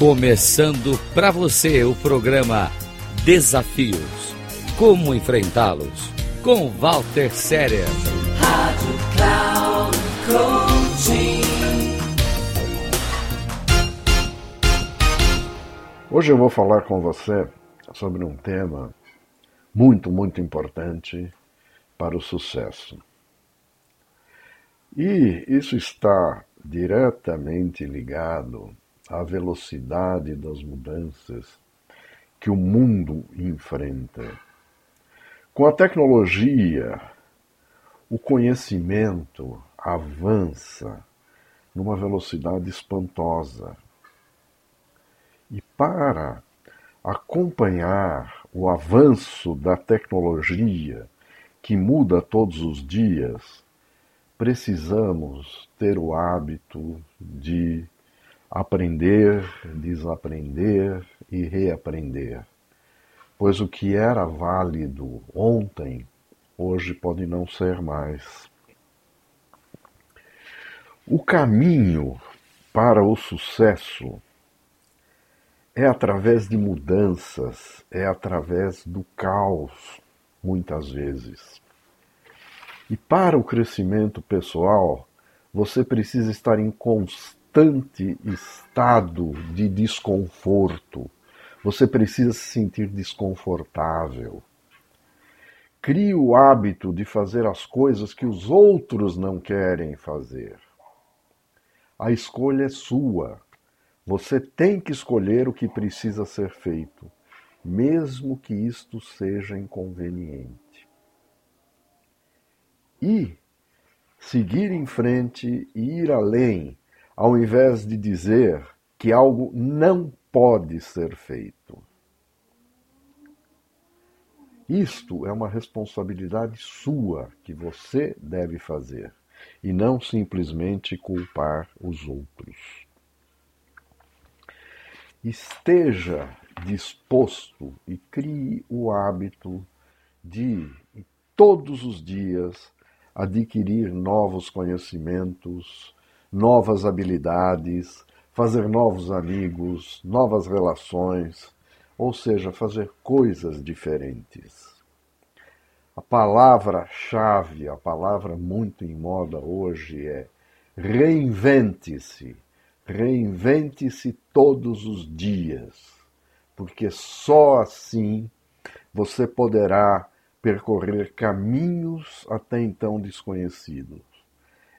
Começando para você o programa Desafios. Como enfrentá-los? Com Walter Séria. Rádio Cloud Coaching. Hoje eu vou falar com você sobre um tema muito, muito importante para o sucesso. E isso está diretamente ligado à velocidade das mudanças que o mundo enfrenta. Com a tecnologia, o conhecimento avança numa velocidade espantosa. E para acompanhar o avanço da tecnologia, que muda todos os dias, precisamos ter o hábito de aprender, desaprender e reaprender. Pois o que era válido ontem, hoje pode não ser mais. O caminho para o sucesso é através de mudanças, é através do caos, muitas vezes. E para o crescimento pessoal, você precisa estar em constante constante estado de desconforto. Você precisa se sentir desconfortável. Crie o hábito de fazer as coisas que os outros não querem fazer. A escolha é sua. Você tem que escolher o que precisa ser feito, mesmo que isto seja inconveniente. E seguir em frente e ir além ao invés de dizer que algo não pode ser feito. Isto é uma responsabilidade sua que você deve fazer e não simplesmente culpar os outros. Esteja disposto e crie o hábito de, todos os dias, adquirir novos conhecimentos, novas habilidades, fazer novos amigos, novas relações, ou seja, fazer coisas diferentes. A palavra-chave, a palavra muito em moda hoje é reinvente-se. Reinvente-se todos os dias, porque só assim você poderá percorrer caminhos até então desconhecidos.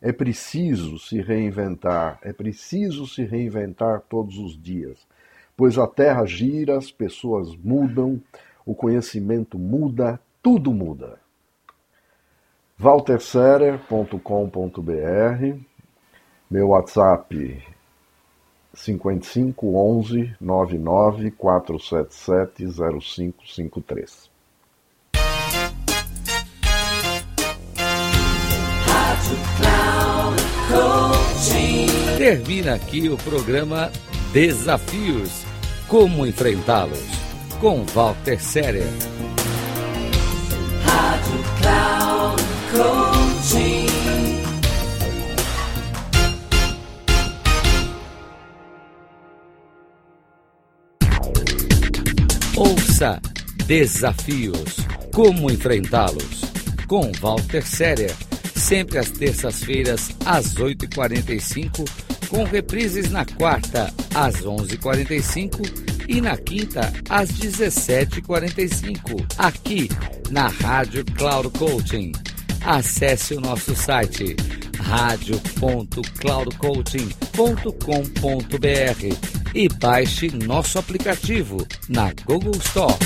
É preciso se reinventar, é preciso se reinventar todos os dias, pois a terra gira, as pessoas mudam, o conhecimento muda, tudo muda. walterserer.com.br Meu WhatsApp 5511 99 Termina aqui o programa Desafios. Como enfrentá-los? Com Walter Séria. Rádio Cloud Coaching. Ouça Desafios. Como enfrentá-los? Com Walter Séria sempre às terças-feiras, às 8h45, com reprises na quarta, às 11h45 e na quinta, às 17h45, aqui na Rádio Cloud Coaching. Acesse o nosso site radio.cloudcoaching.com.br e baixe nosso aplicativo na Google Store.